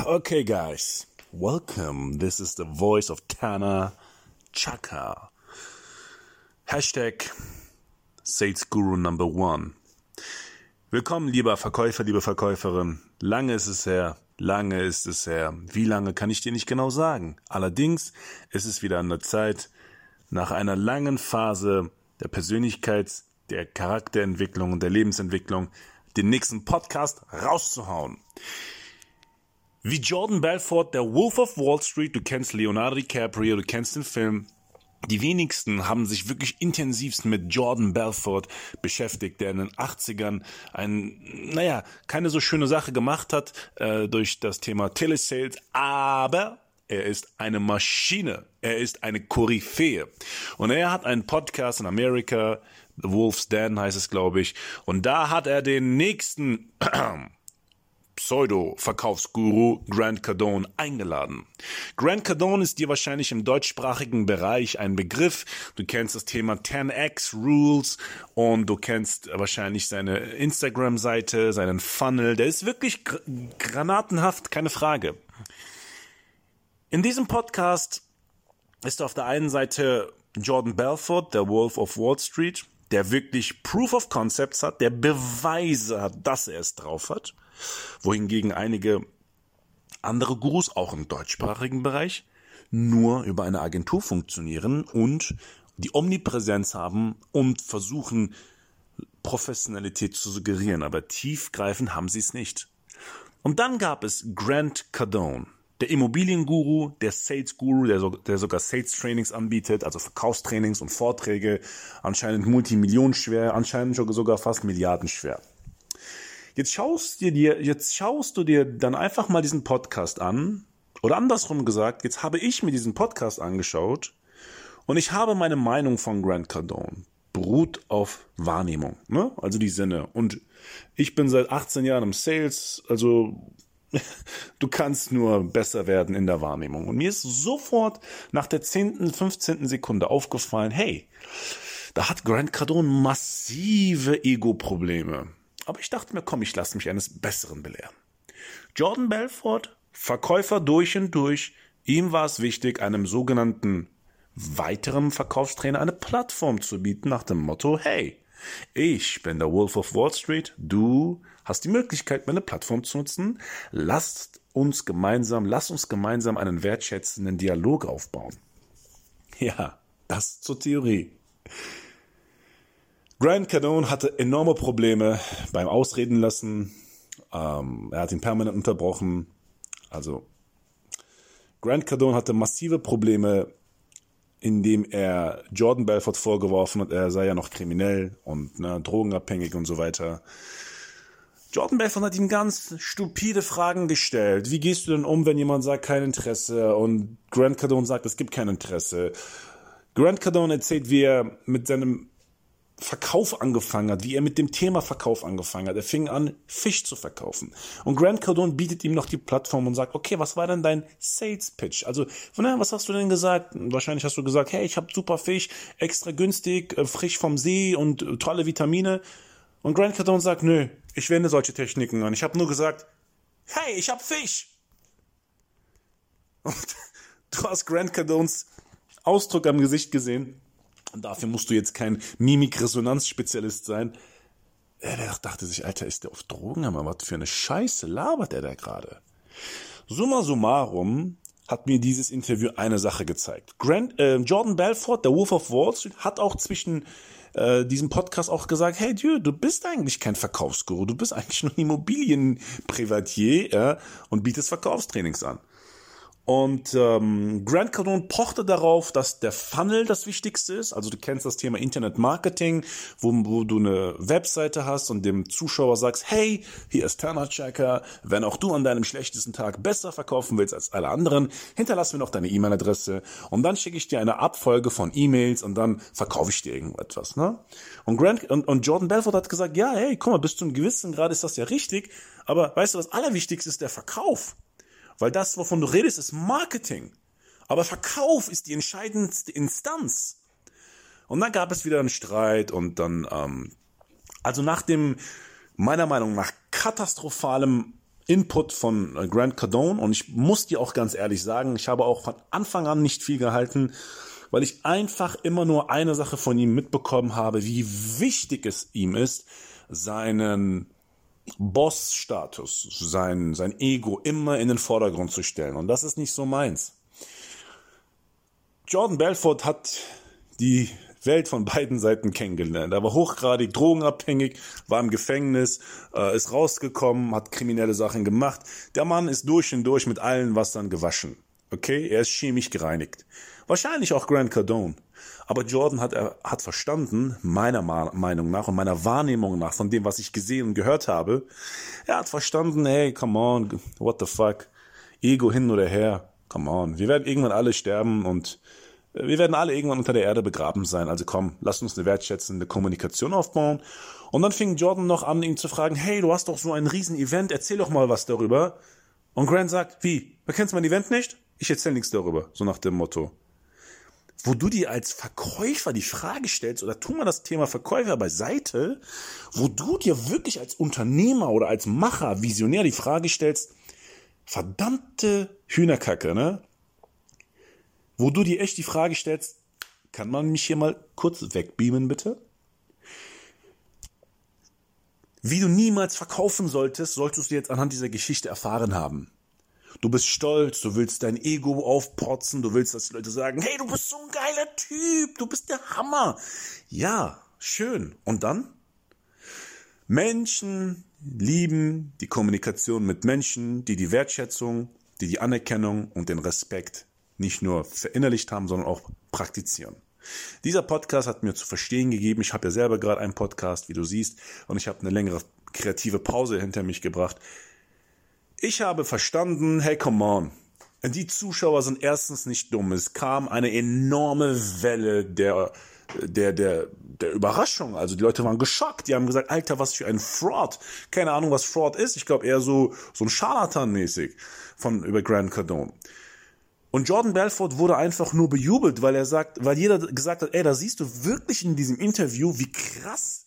Okay, guys. Welcome. This is the voice of Tana Chaka. Hashtag Sales Guru Number One. Willkommen, lieber Verkäufer, liebe Verkäuferin. Lange ist es her. Lange ist es her. Wie lange kann ich dir nicht genau sagen. Allerdings ist es wieder an der Zeit, nach einer langen Phase der Persönlichkeits-, der Charakterentwicklung und der Lebensentwicklung den nächsten Podcast rauszuhauen. Wie Jordan Belfort, der Wolf of Wall Street, du kennst Leonardo DiCaprio, du kennst den Film. Die wenigsten haben sich wirklich intensivst mit Jordan Belfort beschäftigt, der in den 80ern ein, naja, keine so schöne Sache gemacht hat äh, durch das Thema Telesales, aber er ist eine Maschine. Er ist eine Koryphäe. Und er hat einen Podcast in Amerika, The Wolf's Den heißt es, glaube ich. Und da hat er den nächsten Pseudo-Verkaufsguru Grant Cardone eingeladen. Grant Cardone ist dir wahrscheinlich im deutschsprachigen Bereich ein Begriff. Du kennst das Thema 10x Rules und du kennst wahrscheinlich seine Instagram-Seite, seinen Funnel. Der ist wirklich gr granatenhaft, keine Frage. In diesem Podcast ist auf der einen Seite Jordan Belfort, der Wolf of Wall Street, der wirklich Proof of Concepts hat, der Beweise hat, dass er es drauf hat. Wohingegen einige andere Gurus auch im deutschsprachigen Bereich nur über eine Agentur funktionieren und die Omnipräsenz haben und versuchen, Professionalität zu suggerieren, aber tiefgreifend haben sie es nicht. Und dann gab es Grant Cardone, der Immobilienguru, der Sales Guru, der, so, der sogar Sales Trainings anbietet, also Verkaufstrainings und Vorträge, anscheinend multimillionenschwer, anscheinend sogar fast milliardenschwer. Jetzt schaust du dir, jetzt schaust du dir dann einfach mal diesen Podcast an. Oder andersrum gesagt, jetzt habe ich mir diesen Podcast angeschaut und ich habe meine Meinung von Grant Cardone. Beruht auf Wahrnehmung, ne? Also die Sinne. Und ich bin seit 18 Jahren im Sales, also du kannst nur besser werden in der Wahrnehmung. Und mir ist sofort nach der 10., 15. Sekunde aufgefallen, hey, da hat Grant Cardone massive Ego-Probleme. Aber ich dachte mir, komm, ich lasse mich eines Besseren belehren. Jordan Belfort, Verkäufer durch und durch, ihm war es wichtig, einem sogenannten weiteren Verkaufstrainer eine Plattform zu bieten nach dem Motto, hey, ich bin der Wolf of Wall Street, du hast die Möglichkeit, meine Plattform zu nutzen, lasst uns gemeinsam, lass uns gemeinsam einen wertschätzenden Dialog aufbauen. Ja, das zur Theorie. Grant Cardone hatte enorme Probleme beim Ausreden lassen. Ähm, er hat ihn permanent unterbrochen. Also Grant Cardone hatte massive Probleme, indem er Jordan Belfort vorgeworfen hat, er sei ja noch kriminell und ne, drogenabhängig und so weiter. Jordan Belfort hat ihm ganz stupide Fragen gestellt. Wie gehst du denn um, wenn jemand sagt, kein Interesse? Und Grant Cardone sagt, es gibt kein Interesse. Grant Cardone erzählt, wie er mit seinem Verkauf angefangen hat, wie er mit dem Thema Verkauf angefangen hat. Er fing an, Fisch zu verkaufen. Und Grant Cardone bietet ihm noch die Plattform und sagt, okay, was war denn dein Sales Pitch? Also, was hast du denn gesagt? Wahrscheinlich hast du gesagt, hey, ich habe super Fisch, extra günstig, äh, frisch vom See und äh, tolle Vitamine. Und Grant Cardone sagt, nö, ich wende solche Techniken an. Ich habe nur gesagt, hey, ich habe Fisch. Und du hast Grant Cardones Ausdruck am Gesicht gesehen und dafür musst du jetzt kein Mimikresonanzspezialist sein. Er dachte sich, Alter, ist der auf Drogen? Aber was für eine Scheiße labert er da gerade? Summa summarum hat mir dieses Interview eine Sache gezeigt. Grant, äh, Jordan Belfort, der Wolf of Wall Street, hat auch zwischen äh, diesem Podcast auch gesagt, hey Dieu, du bist eigentlich kein Verkaufsguru, du bist eigentlich nur Immobilienprivatier ja, und bietest Verkaufstrainings an. Und ähm, Grant Cardone pochte darauf, dass der Funnel das Wichtigste ist. Also du kennst das Thema Internet Marketing, wo, wo du eine Webseite hast und dem Zuschauer sagst, hey, hier ist Turner Checker. Wenn auch du an deinem schlechtesten Tag besser verkaufen willst als alle anderen, hinterlass mir noch deine E-Mail-Adresse und dann schicke ich dir eine Abfolge von E-Mails und dann verkaufe ich dir irgendetwas. Ne? Und, Grant, und, und Jordan Belfort hat gesagt, ja, hey, guck mal, bis zu einem gewissen Grad ist das ja richtig, aber weißt du, das Allerwichtigste ist der Verkauf. Weil das, wovon du redest, ist Marketing. Aber Verkauf ist die entscheidendste Instanz. Und dann gab es wieder einen Streit und dann, ähm, also nach dem, meiner Meinung nach, katastrophalem Input von äh, Grant Cardone und ich muss dir auch ganz ehrlich sagen, ich habe auch von Anfang an nicht viel gehalten, weil ich einfach immer nur eine Sache von ihm mitbekommen habe, wie wichtig es ihm ist, seinen Boss-Status, sein, sein Ego immer in den Vordergrund zu stellen. Und das ist nicht so meins. Jordan Belfort hat die Welt von beiden Seiten kennengelernt. Er war hochgradig drogenabhängig, war im Gefängnis, äh, ist rausgekommen, hat kriminelle Sachen gemacht. Der Mann ist durch und durch mit allen Wassern gewaschen. Okay, er ist chemisch gereinigt. Wahrscheinlich auch Grant Cardone. Aber Jordan hat, er hat verstanden, meiner Meinung nach und meiner Wahrnehmung nach, von dem, was ich gesehen und gehört habe, er hat verstanden, hey, come on, what the fuck, Ego hin oder her, come on, wir werden irgendwann alle sterben und äh, wir werden alle irgendwann unter der Erde begraben sein. Also komm, lass uns eine wertschätzende Kommunikation aufbauen. Und dann fing Jordan noch an, ihn zu fragen, hey, du hast doch so ein Riesen-Event, erzähl doch mal was darüber. Und Grant sagt, wie, du kennst mein Event nicht? Ich erzähl nichts darüber, so nach dem Motto wo du dir als Verkäufer die Frage stellst, oder tun wir das Thema Verkäufer beiseite, wo du dir wirklich als Unternehmer oder als Macher, Visionär die Frage stellst, verdammte Hühnerkacke, ne? Wo du dir echt die Frage stellst, kann man mich hier mal kurz wegbeamen, bitte? Wie du niemals verkaufen solltest, solltest du jetzt anhand dieser Geschichte erfahren haben. Du bist stolz, du willst dein Ego aufprotzen, du willst, dass die Leute sagen, hey, du bist so ein geiler Typ, du bist der Hammer. Ja, schön. Und dann? Menschen lieben die Kommunikation mit Menschen, die die Wertschätzung, die die Anerkennung und den Respekt nicht nur verinnerlicht haben, sondern auch praktizieren. Dieser Podcast hat mir zu verstehen gegeben, ich habe ja selber gerade einen Podcast, wie du siehst, und ich habe eine längere kreative Pause hinter mich gebracht. Ich habe verstanden, hey, come on. Die Zuschauer sind erstens nicht dumm. Es kam eine enorme Welle der, der, der, der Überraschung. Also die Leute waren geschockt. Die haben gesagt, Alter, was für ein Fraud. Keine Ahnung, was Fraud ist. Ich glaube eher so, so ein Scharlatan-mäßig von, über Grant Cardone. Und Jordan Belfort wurde einfach nur bejubelt, weil er sagt, weil jeder gesagt hat, ey, da siehst du wirklich in diesem Interview, wie krass,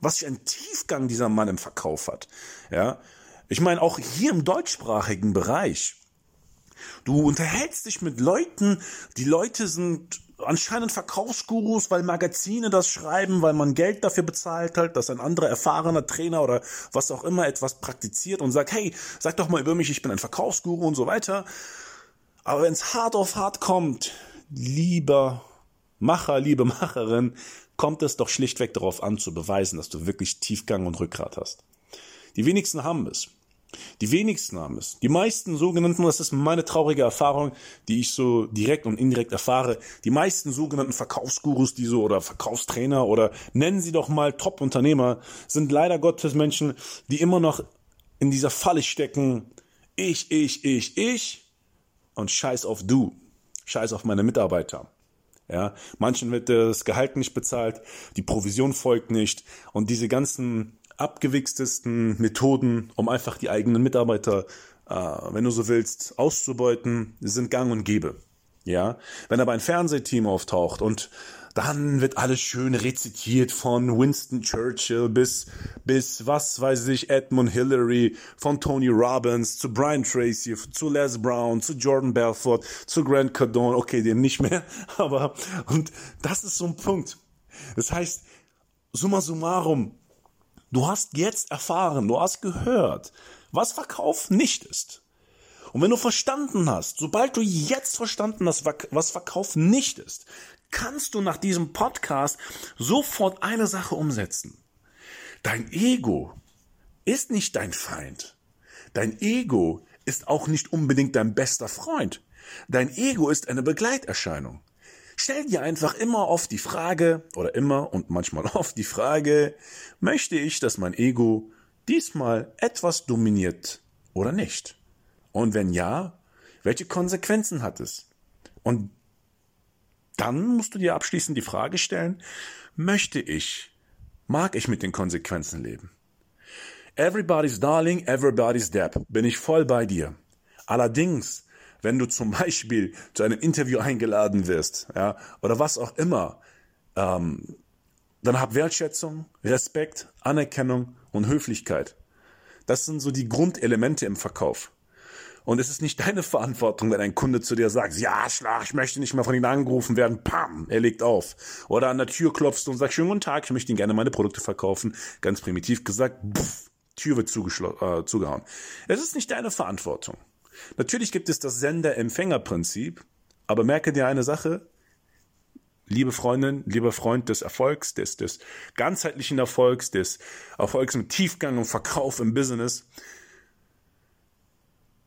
was für ein Tiefgang dieser Mann im Verkauf hat. Ja. Ich meine, auch hier im deutschsprachigen Bereich. Du unterhältst dich mit Leuten, die Leute sind anscheinend Verkaufsgurus, weil Magazine das schreiben, weil man Geld dafür bezahlt hat, dass ein anderer erfahrener Trainer oder was auch immer etwas praktiziert und sagt, hey, sag doch mal über mich, ich bin ein Verkaufsguru und so weiter. Aber wenn es hart auf hart kommt, lieber Macher, liebe Macherin, kommt es doch schlichtweg darauf an, zu beweisen, dass du wirklich Tiefgang und Rückgrat hast. Die wenigsten haben es. Die wenigsten haben es. Die meisten sogenannten, das ist meine traurige Erfahrung, die ich so direkt und indirekt erfahre, die meisten sogenannten Verkaufsgurus, die so oder Verkaufstrainer oder nennen sie doch mal Top-Unternehmer, sind leider Gottes Menschen, die immer noch in dieser Falle stecken. Ich, ich, ich, ich und scheiß auf du. Scheiß auf meine Mitarbeiter. Ja, manchen wird das Gehalt nicht bezahlt, die Provision folgt nicht und diese ganzen abgewichstesten Methoden, um einfach die eigenen Mitarbeiter, äh, wenn du so willst, auszubeuten, sind gang und gäbe. Ja, wenn aber ein Fernsehteam auftaucht und dann wird alles schön rezitiert von Winston Churchill bis, bis, was weiß ich, Edmund Hillary, von Tony Robbins zu Brian Tracy, zu Les Brown, zu Jordan Belfort, zu Grant Cardone, okay, den nicht mehr, aber, und das ist so ein Punkt. Das heißt, summa summarum, Du hast jetzt erfahren, du hast gehört, was Verkauf nicht ist. Und wenn du verstanden hast, sobald du jetzt verstanden hast, was Verkauf nicht ist, kannst du nach diesem Podcast sofort eine Sache umsetzen. Dein Ego ist nicht dein Feind. Dein Ego ist auch nicht unbedingt dein bester Freund. Dein Ego ist eine Begleiterscheinung. Stell dir einfach immer oft die Frage, oder immer und manchmal oft die Frage, möchte ich, dass mein Ego diesmal etwas dominiert oder nicht? Und wenn ja, welche Konsequenzen hat es? Und dann musst du dir abschließend die Frage stellen, möchte ich, mag ich mit den Konsequenzen leben? Everybody's Darling, everybody's Depp. Bin ich voll bei dir. Allerdings, wenn du zum Beispiel zu einem Interview eingeladen wirst, ja, oder was auch immer, ähm, dann hab Wertschätzung, Respekt, Anerkennung und Höflichkeit. Das sind so die Grundelemente im Verkauf. Und es ist nicht deine Verantwortung, wenn ein Kunde zu dir sagt, ja, Schlag, ich möchte nicht mehr von Ihnen angerufen werden, pam, er legt auf. Oder an der Tür klopfst und sagst, schönen guten Tag, ich möchte Ihnen gerne meine Produkte verkaufen. Ganz primitiv gesagt, pff, Tür wird äh, zugehauen. Es ist nicht deine Verantwortung. Natürlich gibt es das Sender-Empfänger-Prinzip, aber merke dir eine Sache, liebe Freundin, lieber Freund des Erfolgs, des, des ganzheitlichen Erfolgs, des Erfolgs mit Tiefgang und Verkauf im Business,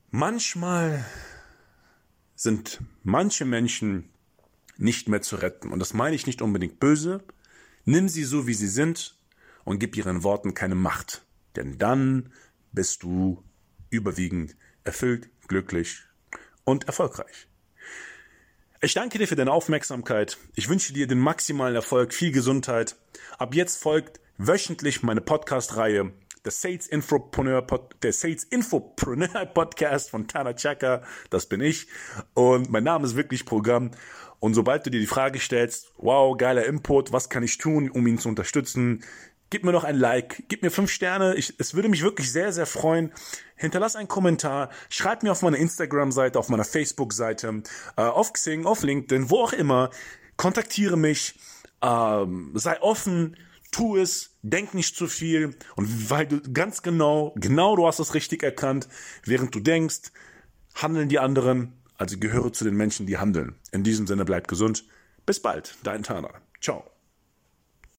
Manchmal sind manche Menschen nicht mehr zu retten. Und das meine ich nicht unbedingt böse. Nimm sie so, wie sie sind und gib ihren Worten keine Macht. Denn dann bist du überwiegend erfüllt, glücklich und erfolgreich. Ich danke dir für deine Aufmerksamkeit. Ich wünsche dir den maximalen Erfolg, viel Gesundheit. Ab jetzt folgt wöchentlich meine Podcast-Reihe der Sales Infopreneur, der Sales Infopreneur Podcast von Tana Chaka. Das bin ich. Und mein Name ist wirklich Programm. Und sobald du dir die Frage stellst, wow, geiler Input, was kann ich tun, um ihn zu unterstützen? Gib mir noch ein Like, gib mir fünf Sterne. Ich, es würde mich wirklich sehr, sehr freuen. Hinterlass einen Kommentar, schreib mir auf meiner Instagram-Seite, auf meiner Facebook-Seite, äh, auf Xing, auf LinkedIn, wo auch immer. Kontaktiere mich, ähm, sei offen, tu es, denk nicht zu viel und weil du ganz genau, genau du hast es richtig erkannt, während du denkst, handeln die anderen, also gehöre zu den Menschen, die handeln. In diesem Sinne bleib gesund. Bis bald, dein Tana. Ciao.